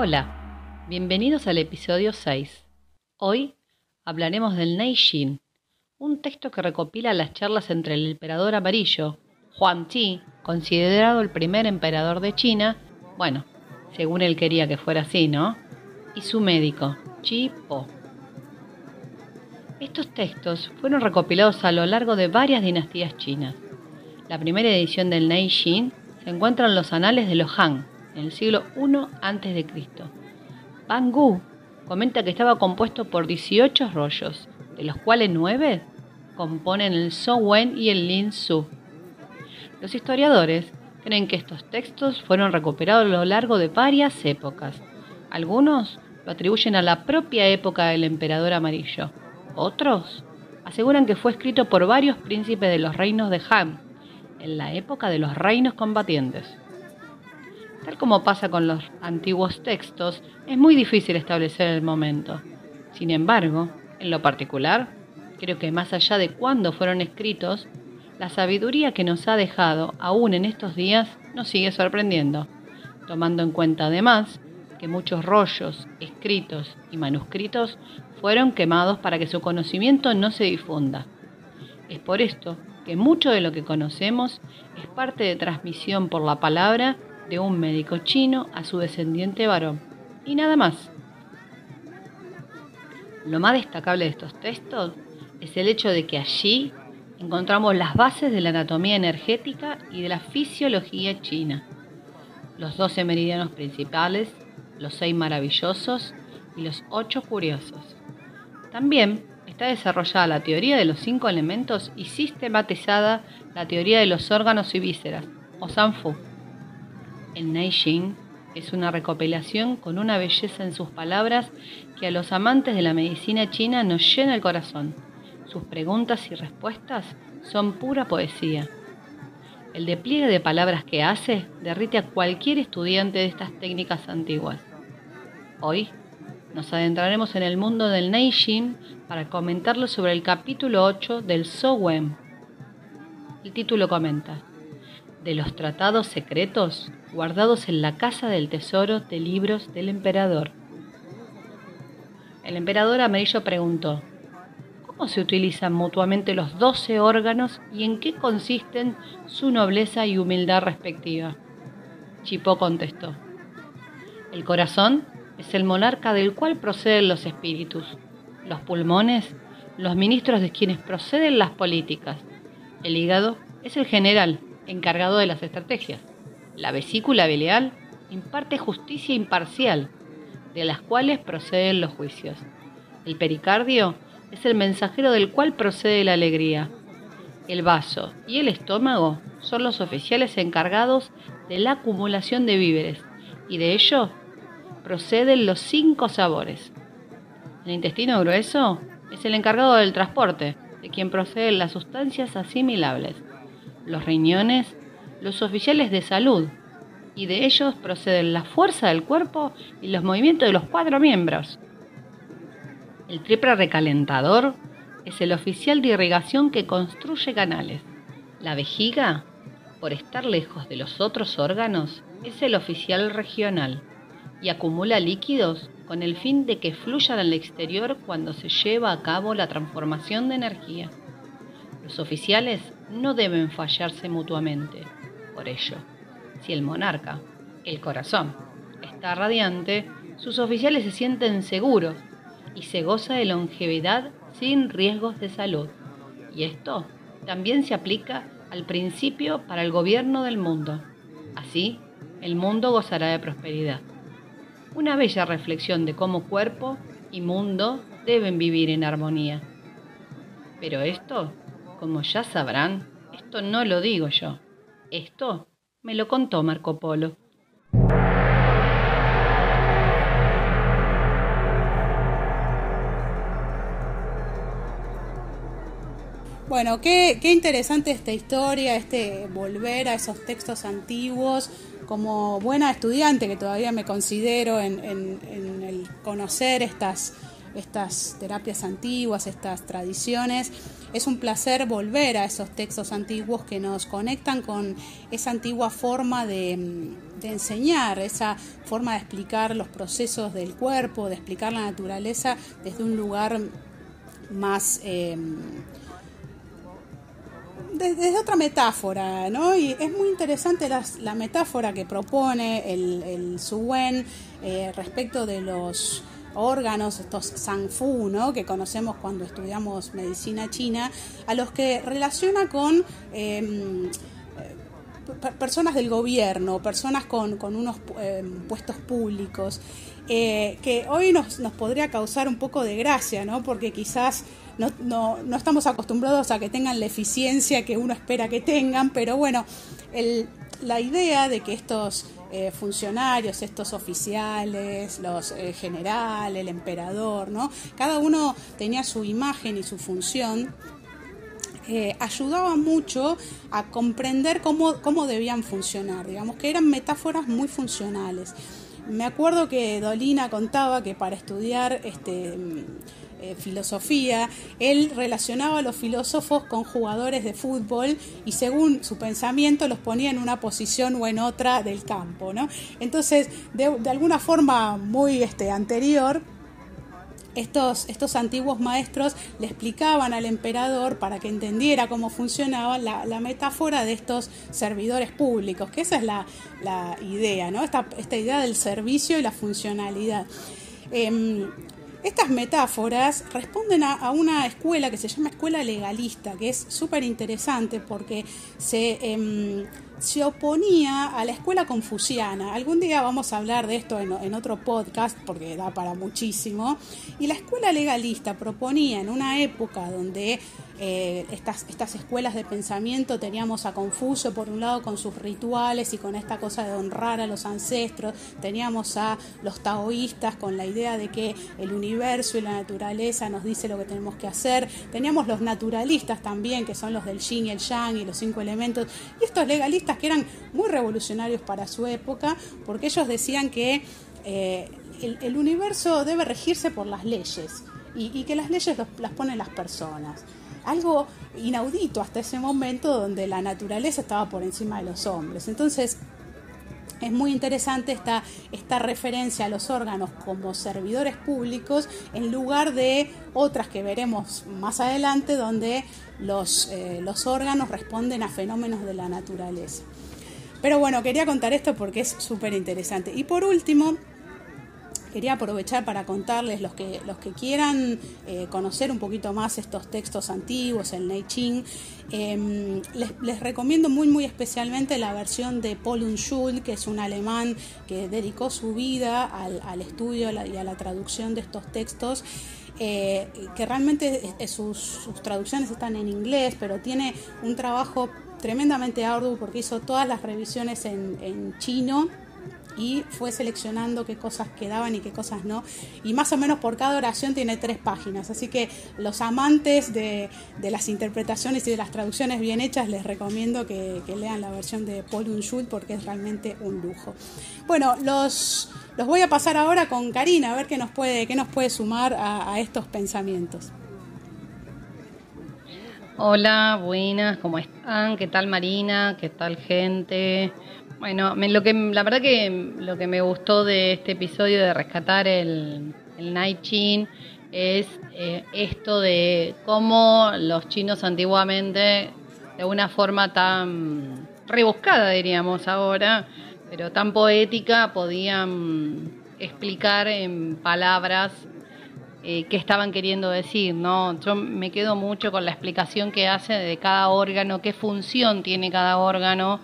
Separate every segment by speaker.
Speaker 1: Hola, bienvenidos al episodio 6. Hoy hablaremos del Neijin, un texto que recopila las charlas entre el emperador amarillo, Huang Ti, considerado el primer emperador de China, bueno, según él quería que fuera así, ¿no? Y su médico, Chi Po. Estos textos fueron recopilados a lo largo de varias dinastías chinas. La primera edición del Neijin se encuentra en los anales de los Han, en el siglo I a.C. Ban Gu comenta que estaba compuesto por 18 rollos, de los cuales 9 componen el So Wen y el Lin Su. Los historiadores creen que estos textos fueron recuperados a lo largo de varias épocas. Algunos lo atribuyen a la propia época del emperador amarillo. Otros aseguran que fue escrito por varios príncipes de los reinos de Han, en la época de los reinos combatientes. Tal como pasa con los antiguos textos, es muy difícil establecer el momento. Sin embargo, en lo particular, creo que más allá de cuándo fueron escritos, la sabiduría que nos ha dejado aún en estos días nos sigue sorprendiendo, tomando en cuenta además que muchos rollos, escritos y manuscritos fueron quemados para que su conocimiento no se difunda. Es por esto que mucho de lo que conocemos es parte de transmisión por la palabra de un médico chino a su descendiente varón. Y nada más. Lo más destacable de estos textos es el hecho de que allí encontramos las bases de la anatomía energética y de la fisiología china, los 12 meridianos principales, los 6 maravillosos y los 8 curiosos. También está desarrollada la teoría de los 5 elementos y sistematizada la teoría de los órganos y vísceras, o Sanfu. El Neijing es una recopilación con una belleza en sus palabras que a los amantes de la medicina china nos llena el corazón. Sus preguntas y respuestas son pura poesía. El despliegue de palabras que hace derrite a cualquier estudiante de estas técnicas antiguas. Hoy nos adentraremos en el mundo del Neijing para comentarlo sobre el capítulo 8 del So Wen. El título comenta: de los tratados secretos guardados en la casa del tesoro de libros del emperador. El emperador amarillo preguntó, ¿cómo se utilizan mutuamente los doce órganos y en qué consisten su nobleza y humildad respectiva? Chipó contestó, el corazón es el monarca del cual proceden los espíritus, los pulmones, los ministros de quienes proceden las políticas, el hígado es el general encargado de las estrategias. La vesícula biliar imparte justicia imparcial, de las cuales proceden los juicios. El pericardio es el mensajero del cual procede la alegría. El vaso y el estómago son los oficiales encargados de la acumulación de víveres, y de ello proceden los cinco sabores. El intestino grueso es el encargado del transporte, de quien proceden las sustancias asimilables los riñones, los oficiales de salud, y de ellos proceden la fuerza del cuerpo y los movimientos de los cuatro miembros. El triple recalentador es el oficial de irrigación que construye canales. La vejiga, por estar lejos de los otros órganos, es el oficial regional y acumula líquidos con el fin de que fluyan al exterior cuando se lleva a cabo la transformación de energía. Los oficiales no deben fallarse mutuamente. Por ello, si el monarca, el corazón, está radiante, sus oficiales se sienten seguros y se goza de longevidad sin riesgos de salud. Y esto también se aplica al principio para el gobierno del mundo. Así, el mundo gozará de prosperidad. Una bella reflexión de cómo cuerpo y mundo deben vivir en armonía. Pero esto como ya sabrán, esto no lo digo yo. Esto me lo contó Marco Polo.
Speaker 2: Bueno, qué, interesante esta historia, este volver a esos textos antiguos. Como buena estudiante que todavía me considero en, en el conocer estas, estas terapias antiguas, estas tradiciones, es un placer volver a esos textos antiguos que nos conectan con esa antigua forma de, enseñar, esa forma de explicar los procesos del cuerpo, de explicar la naturaleza desde un lugar más... Em, desde otra metáfora, ¿no? Y es muy interesante la, metáfora que propone el, el eh, respecto de los órganos, estos Sangfu, ¿no? que conocemos cuando estudiamos medicina china, a los que relaciona con em, eh, personas del gobierno, personas con, unos em, puestos públicos, eh, que hoy nos, nos, podría causar un poco de gracia, ¿no? porque quizás no, no, no, estamos acostumbrados a que tengan la eficiencia que uno espera que tengan, pero bueno, el, la idea de que estos eh, funcionarios, estos oficiales, los eh, generales, el emperador, ¿no? Cada uno tenía su imagen y su función. Eh, ayudaba mucho a comprender cómo, cómo debían funcionar, digamos que eran metáforas muy funcionales. Me acuerdo que Dolina contaba que para estudiar este, eh, filosofía, él relacionaba a los filósofos con jugadores de fútbol y según su pensamiento los ponía en una posición o en otra del campo. ¿no? Entonces, de, alguna forma muy este, anterior, estos, estos, antiguos maestros le explicaban al emperador para que entendiera cómo funcionaba la, metáfora de estos servidores públicos, que esa es la, idea, ¿no? Esta, esta, idea del servicio y la funcionalidad. Em, estas metáforas responden a, una escuela que se llama escuela legalista, que es súper interesante porque se, em, se, oponía a la escuela confuciana. Algún día vamos a hablar de esto en, en, otro podcast porque da para muchísimo. Y la escuela legalista proponía en una época donde eh, estas, escuelas de pensamiento teníamos a Confucio por un lado con sus rituales y con esta cosa de honrar a los ancestros, teníamos a los taoístas con la idea de que el universo y la naturaleza nos dice lo que tenemos que hacer, teníamos los naturalistas también, que son los del yin y el yang y los cinco elementos, y estos legalistas que eran muy revolucionarios para su época, porque ellos decían que eh, el, universo debe regirse por las leyes y, que las leyes las ponen las personas algo inaudito hasta ese momento donde la naturaleza estaba por encima de los hombres. Entonces, es muy interesante esta, referencia a los órganos como servidores públicos en lugar de otras que veremos más adelante donde eh, los órganos responden a fenómenos de la naturaleza. Pero bueno, quería contar esto porque es súper interesante. Y por último, quería aprovechar para contarles los que, los que quieran eh, conocer un poquito más estos textos antiguos, el Neiching, eh, les, recomiendo muy muy especialmente la versión de Paul Unschul, que es un alemán que dedicó su vida al, estudio y a la traducción de estos textos. Eh, que realmente sus, traducciones están en inglés, pero tiene un trabajo tremendamente arduo porque hizo todas las revisiones en chino y fue seleccionando qué cosas quedaban y qué cosas no. Y más o menos por cada oración tiene tres páginas. Así que los amantes de, las interpretaciones y de las traducciones bien hechas les recomiendo que, lean la versión de Paul Unschuld porque es realmente un lujo. Bueno, los, los voy a pasar ahora con Karina a ver qué nos puede, qué nos puede sumar a, a estos pensamientos.
Speaker 1: Hola, buenas, ¿cómo están? ¿Qué tal Marina? ¿Qué tal gente? Bueno, lo que, la verdad que lo que me gustó de este episodio de rescatar el, el Chin es eh, esto de cómo los chinos antiguamente, de una forma tan rebuscada, diríamos ahora, pero tan poética, podían explicar en palabras eh, qué estaban queriendo decir, ¿no? Yo me quedo mucho con la explicación que hace de cada órgano, qué función tiene cada órgano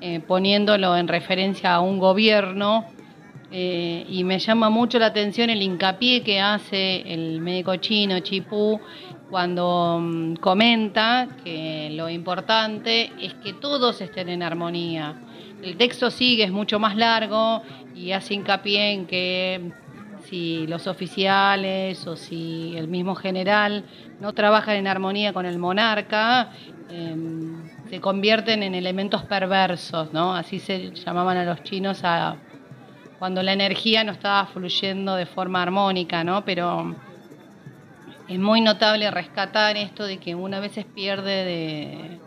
Speaker 1: eh, poniéndolo en referencia a un gobierno. Eh, y me llama mucho la atención el hincapié que hace el médico chino Chipú cuando mm, comenta que lo importante es que todos estén en armonía. El texto sigue, es mucho más largo y hace hincapié en que si los oficiales o si el mismo general no trabajan en armonía con el monarca, em, se convierten en elementos perversos, ¿no? Así se llamaban a los chinos a cuando la energía no estaba fluyendo de forma armónica, ¿no? Pero es muy notable rescatar esto de que una vez se pierde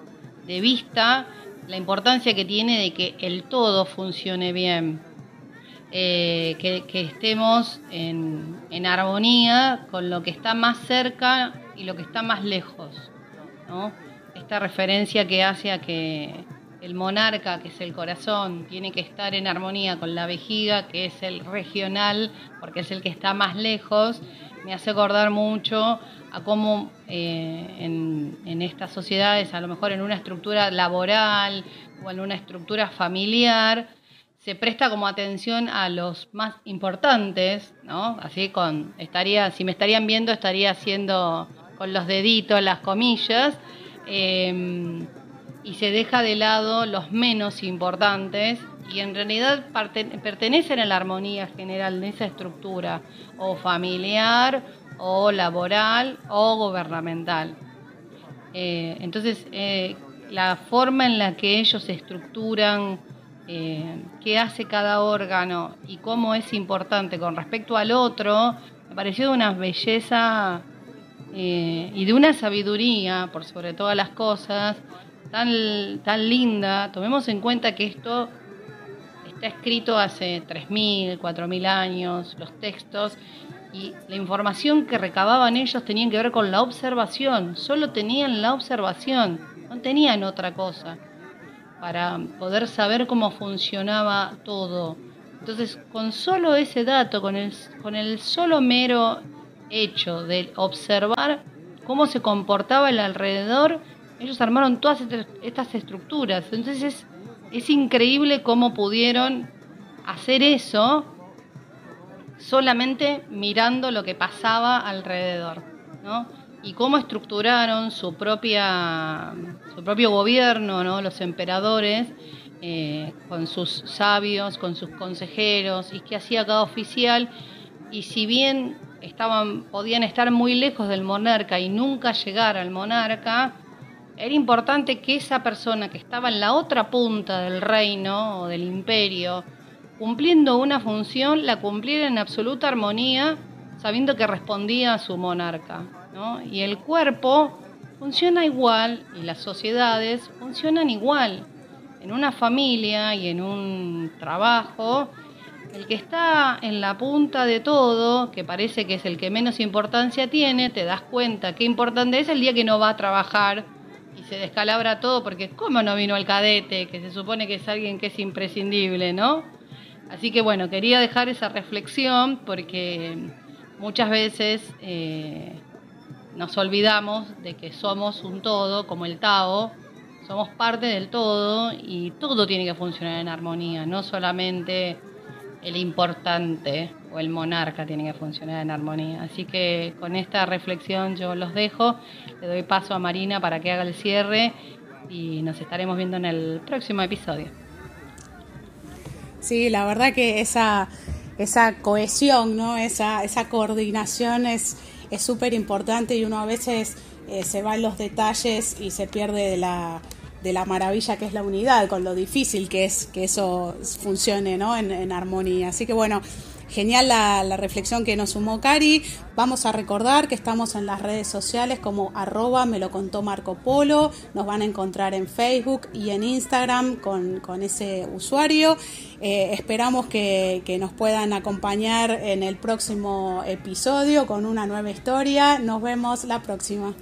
Speaker 1: de, vista la importancia que tiene de que el todo funcione bien, eh, que, estemos en, en, armonía con lo que está más cerca y lo que está más lejos. Esta referencia que hace a que el monarca, que es el corazón, tiene que estar en armonía con la vejiga, que es el regional, porque es el que está más lejos, me hace acordar mucho a cómo eh, en, estas sociedades, a lo mejor en una estructura laboral o en una estructura familiar, se presta como atención a los más importantes, ¿no? Así con, estaría, si me estarían viendo, estaría haciendo con los deditos las comillas, em, y se deja de lado los menos importantes y en realidad pertenecen a la armonía general de esa estructura, o familiar, o laboral, o gubernamental. Eh, entonces, eh, la forma en la que ellos estructuran eh, qué hace cada órgano y cómo es importante con respecto al otro, me pareció de una belleza y de una sabiduría, por sobre todas las cosas, tan, tan linda. Tomemos en cuenta que esto está escrito hace 3.000, 4.000 años, los textos, y la información que recababan ellos tenían que ver con la observación, solo tenían la observación, no tenían otra cosa para poder saber cómo funcionaba todo. Entonces, con solo ese dato, con el, con el solo mero hecho de observar cómo se comportaba el alrededor, ellos armaron todas estas estructuras. Entonces, es increíble cómo pudieron hacer eso solamente mirando lo que pasaba alrededor, ¿no? Y cómo estructuraron su propia su propio gobierno, ¿no? Los emperadores eh, con sus sabios, con sus consejeros y qué hacía cada oficial y si bien podían estar muy lejos del monarca y nunca llegar al monarca, era importante que esa persona que estaba en la otra punta del reino o del imperio, cumpliendo una función, la cumpliera en absoluta armonía, sabiendo que respondía a su monarca. Y el cuerpo funciona igual y las sociedades funcionan igual. En una familia y en un trabajo, el que está en la punta de todo, que parece que es el que menos importancia tiene, te das cuenta qué importante es el día que no va a trabajar y se descalabra todo porque ¿cómo no vino el cadete? Que se supone que es alguien que es imprescindible, ¿no? Así que bueno, quería dejar esa reflexión porque muchas veces eh, nos olvidamos de que somos un todo, como el Tao, somos parte del todo y todo tiene que funcionar en armonía, no solamente el importante o el monarca tiene que funcionar en armonía. Así que con esta reflexión yo los dejo, le doy paso a Marina para que haga el cierre y nos estaremos viendo en el próximo episodio.
Speaker 2: Sí, la verdad que esa, esa cohesión, ¿no? esa, esa coordinación es súper importante y uno a veces eh, se va en los detalles y se pierde de la, de la maravilla que es la unidad, con lo difícil que es que eso funcione ¿no? en, armonía. Así que bueno, Genial la, reflexión que nos sumó Cari. Vamos a recordar que estamos en las redes sociales como arroba me lo contó Marco Polo. Nos van a encontrar en Facebook y en Instagram con, ese usuario. Eh, esperamos que, que nos puedan acompañar en el próximo episodio con una nueva historia. Nos vemos la próxima.